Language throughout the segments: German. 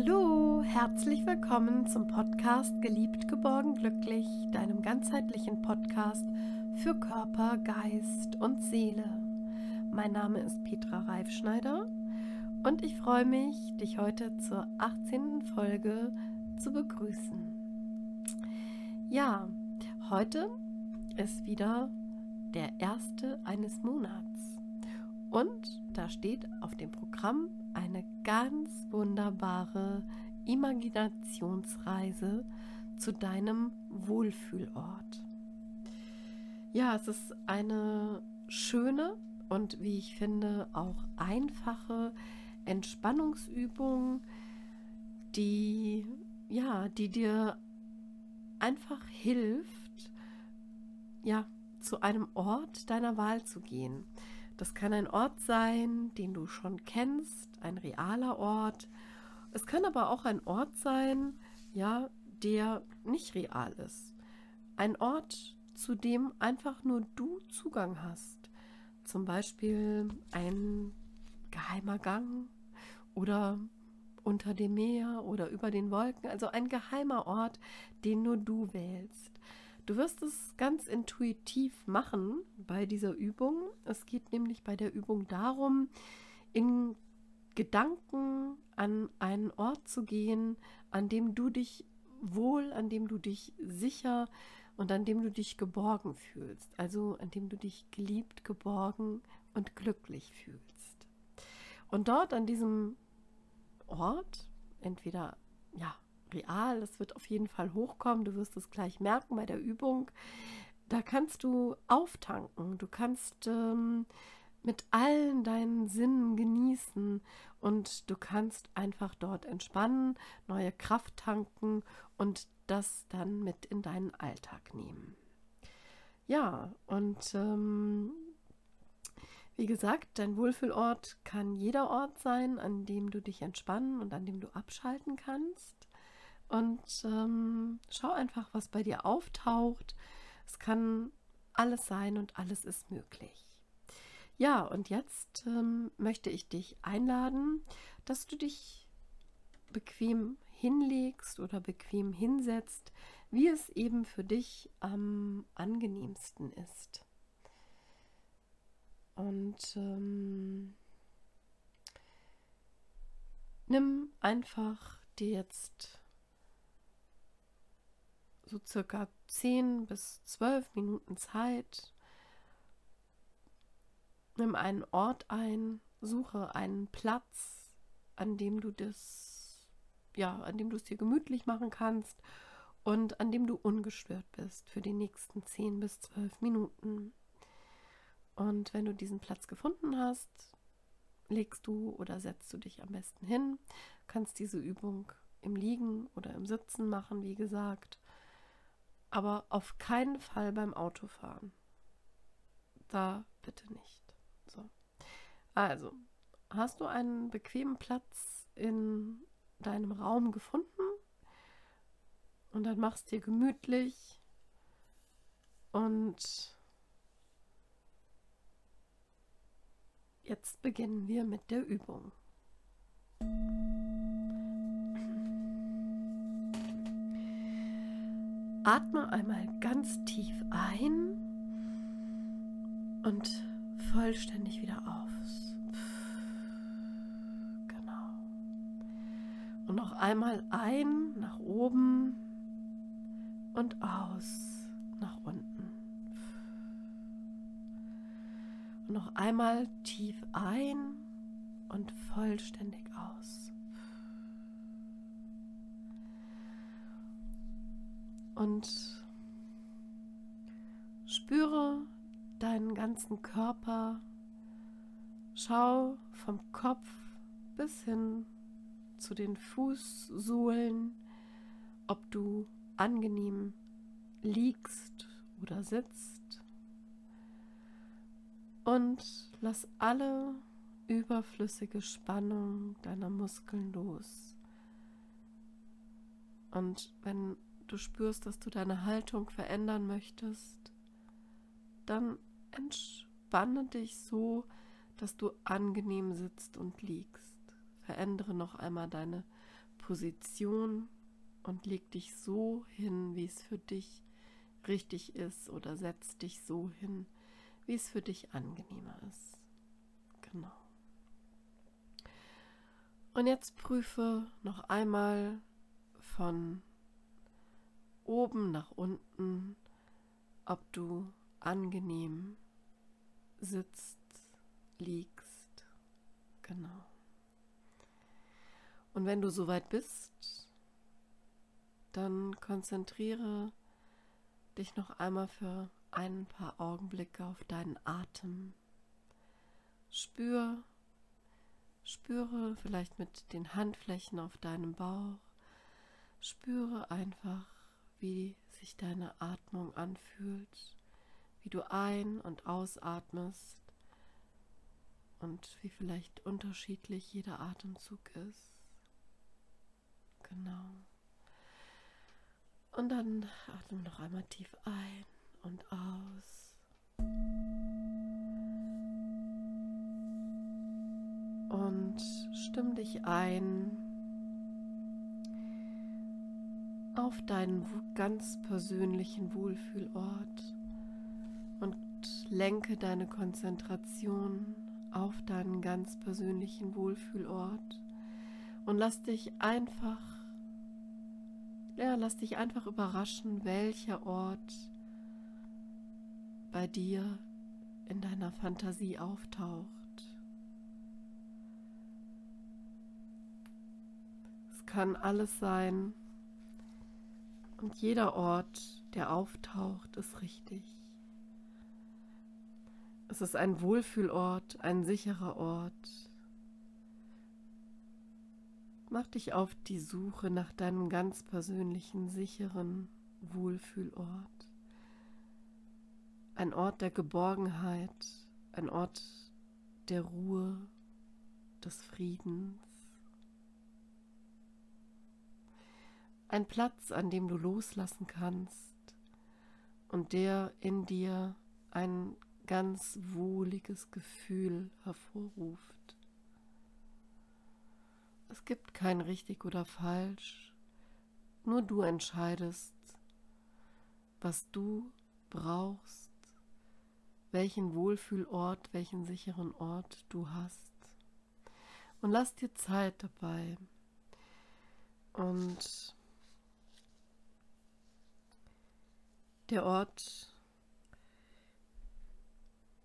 Hallo, herzlich willkommen zum Podcast Geliebt, geborgen, glücklich, deinem ganzheitlichen Podcast für Körper, Geist und Seele. Mein Name ist Petra Reifschneider und ich freue mich, dich heute zur 18. Folge zu begrüßen. Ja, heute ist wieder der erste eines Monats und da steht auf dem Programm eine ganz wunderbare Imaginationsreise zu deinem Wohlfühlort. Ja, es ist eine schöne und wie ich finde auch einfache Entspannungsübung, die ja, die dir einfach hilft, ja, zu einem Ort deiner Wahl zu gehen. Das kann ein Ort sein, den du schon kennst, ein realer Ort. Es kann aber auch ein Ort sein, ja, der nicht real ist. Ein Ort, zu dem einfach nur du Zugang hast. Zum Beispiel ein geheimer Gang oder unter dem Meer oder über den Wolken, also ein geheimer Ort, den nur du wählst. Du wirst es ganz intuitiv machen bei dieser Übung. Es geht nämlich bei der Übung darum, in Gedanken an einen Ort zu gehen, an dem du dich wohl, an dem du dich sicher und an dem du dich geborgen fühlst. Also an dem du dich geliebt, geborgen und glücklich fühlst. Und dort an diesem Ort, entweder ja, real. Es wird auf jeden Fall hochkommen. Du wirst es gleich merken bei der Übung. Da kannst du auftanken. Du kannst ähm, mit allen deinen Sinnen genießen und du kannst einfach dort entspannen, neue Kraft tanken und das dann mit in deinen Alltag nehmen. Ja, und ähm, wie gesagt, dein Wohlfühlort kann jeder Ort sein, an dem du dich entspannen und an dem du abschalten kannst. Und ähm, schau einfach, was bei dir auftaucht. Es kann alles sein und alles ist möglich. Ja, und jetzt ähm, möchte ich dich einladen, dass du dich bequem hinlegst oder bequem hinsetzt, wie es eben für dich am angenehmsten ist. Und ähm, nimm einfach dir jetzt so circa 10 bis 12 Minuten Zeit. Nimm einen Ort ein, suche einen Platz, an dem du das, ja, an dem du es dir gemütlich machen kannst und an dem du ungestört bist für die nächsten 10 bis 12 Minuten. Und wenn du diesen Platz gefunden hast, legst du oder setzt du dich am besten hin, kannst diese Übung im Liegen oder im Sitzen machen, wie gesagt aber auf keinen Fall beim Autofahren. Da bitte nicht. So. Also, hast du einen bequemen Platz in deinem Raum gefunden? Und dann machst dir gemütlich und jetzt beginnen wir mit der Übung. Atme einmal ganz tief ein und vollständig wieder aus. Genau. Und noch einmal ein nach oben und aus nach unten. Und noch einmal tief ein und vollständig aus. Und spüre deinen ganzen Körper. Schau vom Kopf bis hin zu den Fußsohlen, ob du angenehm liegst oder sitzt. Und lass alle überflüssige Spannung deiner Muskeln los. Und wenn du spürst, dass du deine Haltung verändern möchtest, dann entspanne dich so, dass du angenehm sitzt und liegst. Verändere noch einmal deine Position und leg dich so hin, wie es für dich richtig ist oder setz dich so hin, wie es für dich angenehmer ist. Genau. Und jetzt prüfe noch einmal von oben nach unten, ob du angenehm sitzt, liegst. Genau. Und wenn du soweit bist, dann konzentriere dich noch einmal für ein paar Augenblicke auf deinen Atem. Spür, spüre vielleicht mit den Handflächen auf deinem Bauch. Spüre einfach, wie sich deine Atmung anfühlt, wie du ein- und ausatmest und wie vielleicht unterschiedlich jeder Atemzug ist. Genau. Und dann atme noch einmal tief ein und aus. Und stimm dich ein auf deinen ganz persönlichen Wohlfühlort und lenke deine Konzentration auf deinen ganz persönlichen Wohlfühlort und lass dich einfach ja, lass dich einfach überraschen, welcher Ort bei dir in deiner Fantasie auftaucht. Es kann alles sein und jeder Ort, der auftaucht, ist richtig. Es ist ein Wohlfühlort, ein sicherer Ort, Mach dich auf die Suche nach deinem ganz persönlichen, sicheren Wohlfühlort. Ein Ort der Geborgenheit, ein Ort der Ruhe, des Friedens. Ein Platz, an dem du loslassen kannst und der in dir ein ganz wohliges Gefühl hervorruft. Es gibt kein richtig oder falsch. Nur du entscheidest, was du brauchst, welchen Wohlfühlort, welchen sicheren Ort du hast. Und lass dir Zeit dabei. Und der Ort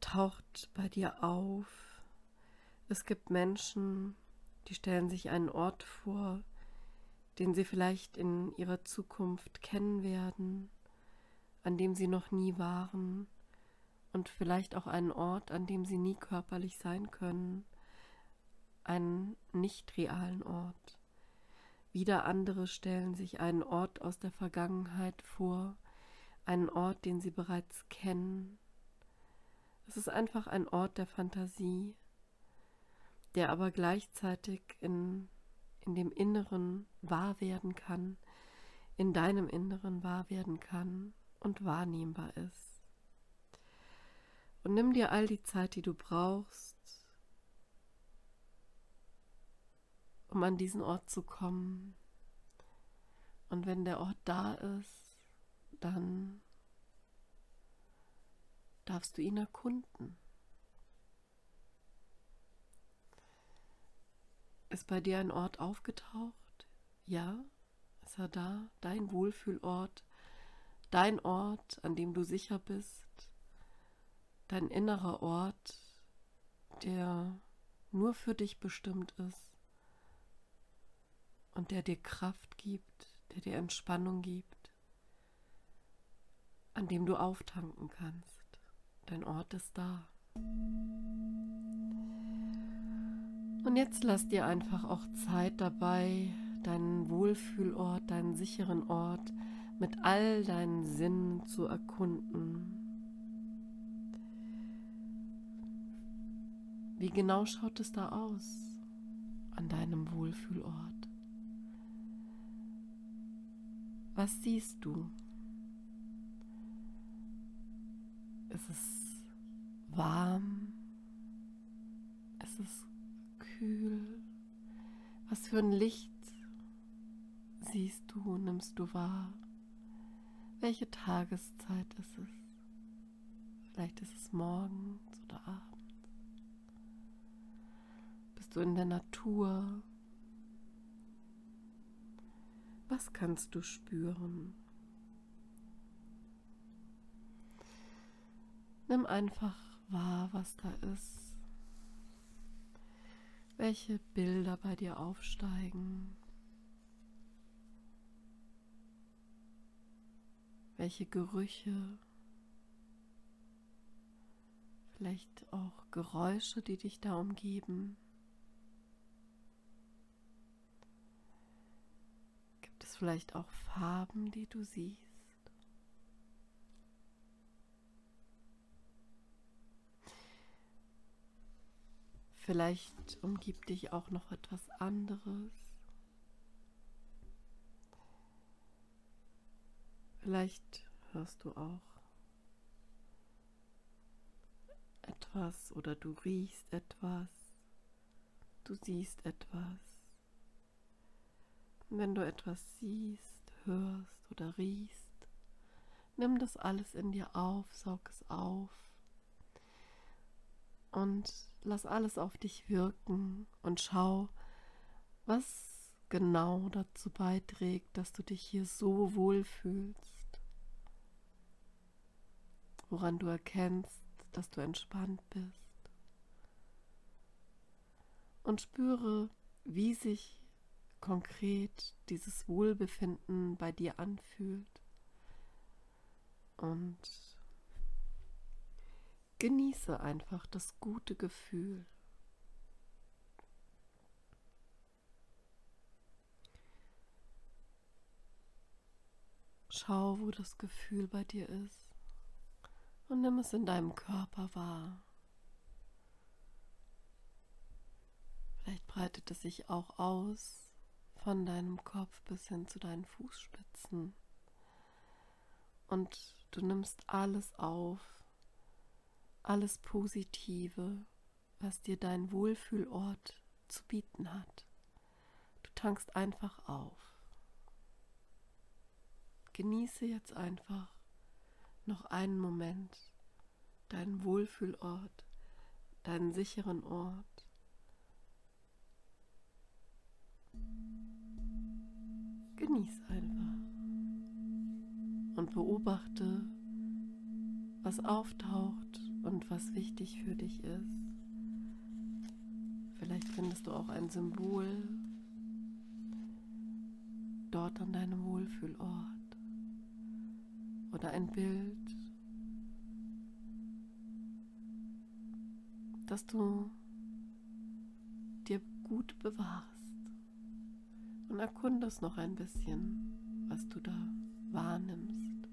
taucht bei dir auf. Es gibt Menschen, die stellen sich einen Ort vor, den sie vielleicht in ihrer Zukunft kennen werden, an dem sie noch nie waren und vielleicht auch einen Ort, an dem sie nie körperlich sein können, einen nicht realen Ort. Wieder andere stellen sich einen Ort aus der Vergangenheit vor, einen Ort, den sie bereits kennen. Es ist einfach ein Ort der Fantasie, der aber gleichzeitig in, in dem Inneren wahr werden kann, in deinem Inneren wahr werden kann und wahrnehmbar ist. Und nimm dir all die Zeit, die du brauchst, um an diesen Ort zu kommen. Und wenn der Ort da ist, dann darfst du ihn erkunden. Ist bei dir ein Ort aufgetaucht? Ja? Ist er da? Dein Wohlfühlort? Dein Ort, an dem du sicher bist? Dein innerer Ort, der nur für dich bestimmt ist und der dir Kraft gibt, der dir Entspannung gibt, an dem du auftanken kannst. Dein Ort ist da. Und jetzt lass dir einfach auch Zeit dabei, deinen Wohlfühlort, deinen sicheren Ort mit all deinen Sinnen zu erkunden. Wie genau schaut es da aus an deinem Wohlfühlort? Was siehst du? Ist es warm? Ist es kühl? Was für ein Licht siehst du, nimmst du wahr? Welche Tageszeit ist es? Vielleicht ist es morgens oder abends. Bist du in der Natur? Was kannst du spüren? Nimm einfach wahr, was da ist. Welche Bilder bei dir aufsteigen. Welche Gerüche vielleicht auch Geräusche, die dich da umgeben. Gibt es vielleicht auch Farben, die du siehst? Vielleicht umgibt dich auch noch etwas anderes. Vielleicht hörst du auch etwas oder du riechst etwas, du siehst etwas. Und wenn du etwas siehst, hörst oder riechst, nimm das alles in dir auf, saug es auf und lass alles auf dich wirken und schau, was genau dazu beiträgt, dass du dich hier so wohl fühlst, woran du erkennst, dass du entspannt bist. Und spüre, wie sich konkret dieses Wohlbefinden bei dir anfühlt. Und genieße einfach das gute Gefühl. Schau, wo das Gefühl bei dir ist und nimm es in deinem Körper wahr. Vielleicht breitet es sich auch aus von deinem Kopf bis hin zu deinen Fußspitzen. Und du nimmst alles auf, alles Positive, was dir dein Wohlfühlort zu bieten hat. Du tankst einfach auf. Genieße jetzt einfach noch einen Moment deinen Wohlfühlort, deinen sicheren Ort. Genieß einfach und beobachte, was auftaucht und was wichtig für dich ist. Vielleicht findest du auch ein Symbol dort an deinem Wohlfühlort oder ein Bild, das du dir gut bewahrst und erkundest noch ein bisschen, was du da wahrnimmst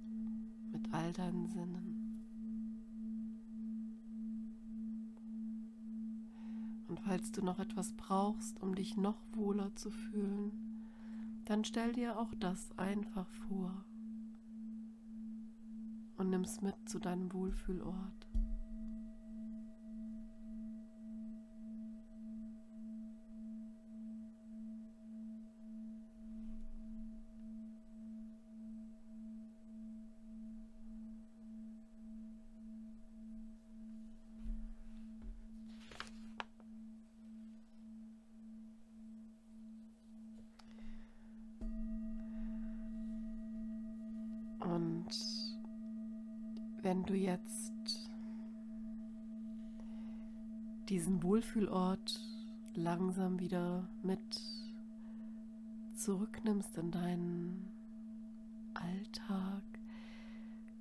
mit all deinen Sinnen. Und falls du noch etwas brauchst, um dich noch wohler zu fühlen, dann stell dir auch das einfach vor und nimm's mit zu deinem Wohlfühlort. Wenn du jetzt diesen Wohlfühlort langsam wieder mit zurücknimmst in deinen Alltag,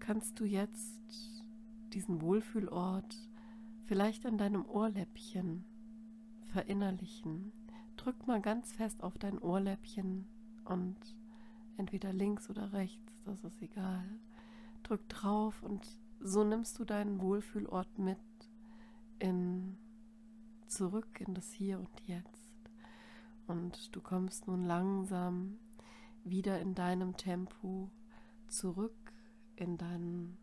kannst du jetzt diesen Wohlfühlort vielleicht an deinem Ohrläppchen verinnerlichen. Drück mal ganz fest auf dein Ohrläppchen und entweder links oder rechts, das ist egal drück drauf und so nimmst du deinen Wohlfühlort mit in zurück in das Hier und Jetzt. Und du kommst nun langsam wieder in deinem Tempo zurück in deinen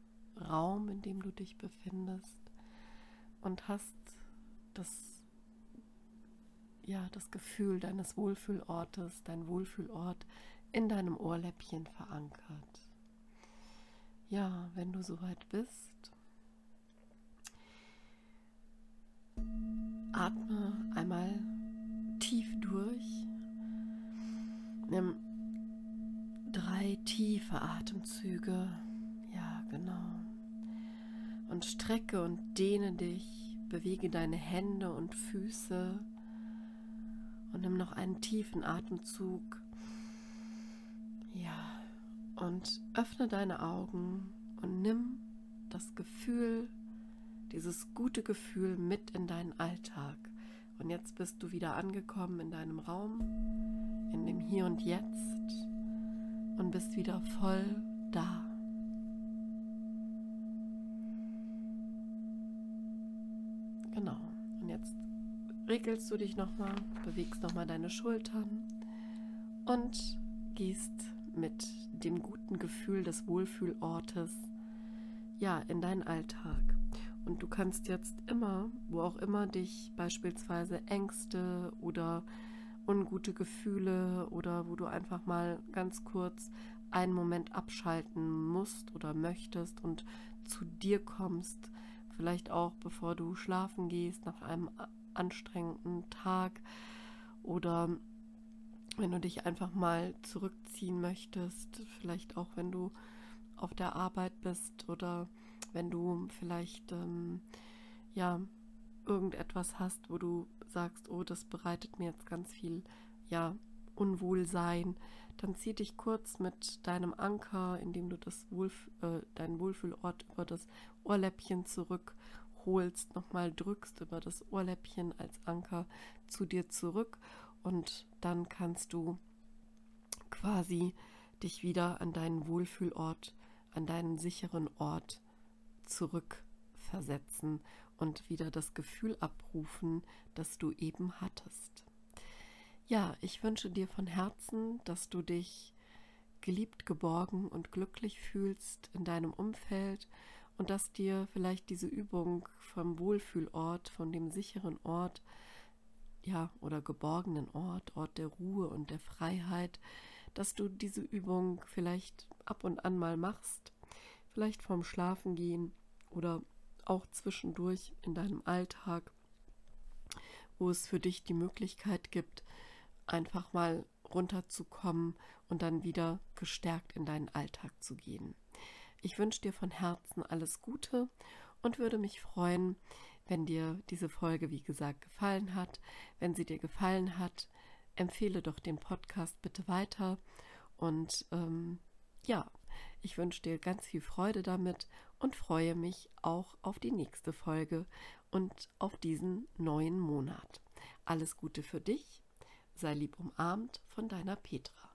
Raum, in dem du dich befindest und hast das ja, das Gefühl deines Wohlfühlortes, dein Wohlfühlort in deinem Ohrläppchen verankert. Ja, wenn du soweit bist, atme einmal tief durch. Nimm drei tiefe Atemzüge. Ja, genau. Und strecke und dehne dich. Bewege deine Hände und Füße. Und nimm noch einen tiefen Atemzug. Ja. Und öffne deine Augen und nimm das Gefühl, dieses gute Gefühl mit in deinen Alltag. Und jetzt bist du wieder angekommen in deinem Raum, in dem Hier und Jetzt und bist wieder voll da. Genau. Und jetzt regelst du dich nochmal, bewegst nochmal deine Schultern und gehst mit dem guten Gefühl des Wohlfühlortes ja in deinen Alltag. Und du kannst jetzt immer, wo auch immer dich beispielsweise Ängste oder ungute Gefühle oder wo du einfach mal ganz kurz einen Moment abschalten musst oder möchtest und zu dir kommst, vielleicht auch bevor du schlafen gehst nach einem anstrengenden Tag oder wenn du dich einfach mal zurückziehen möchtest, vielleicht auch wenn du auf der Arbeit bist oder wenn du vielleicht ähm, ja irgendetwas hast, wo du sagst, oh, das bereitet mir jetzt ganz viel ja Unwohlsein, dann zieh dich kurz mit deinem Anker, indem du das Wohlf äh, deinen Wohlfühlort über das Ohrläppchen zurückholst, nochmal drückst über das Ohrläppchen als Anker zu dir zurück und dann kannst du quasi dich wieder an deinen Wohlfühlort, an deinen sicheren Ort zurückversetzen und wieder das Gefühl abrufen, das du eben hattest. Ja, ich wünsche dir von Herzen, dass du dich geliebt, geborgen und glücklich fühlst in deinem Umfeld und dass dir vielleicht diese Übung vom Wohlfühlort, von dem sicheren Ort, ja, oder geborgenen Ort, Ort der Ruhe und der Freiheit, dass du diese Übung vielleicht ab und an mal machst, vielleicht vorm Schlafengehen oder auch zwischendurch in deinem Alltag, wo es für dich die Möglichkeit gibt, einfach mal runterzukommen und dann wieder gestärkt in deinen Alltag zu gehen. Ich wünsche dir von Herzen alles Gute und würde mich freuen, wenn dir diese Folge, wie gesagt, gefallen hat. Wenn sie dir gefallen hat, empfehle doch den Podcast bitte weiter. Und ähm, ja, ich wünsche dir ganz viel Freude damit und freue mich auch auf die nächste Folge und auf diesen neuen Monat. Alles Gute für dich. Sei lieb umarmt von deiner Petra.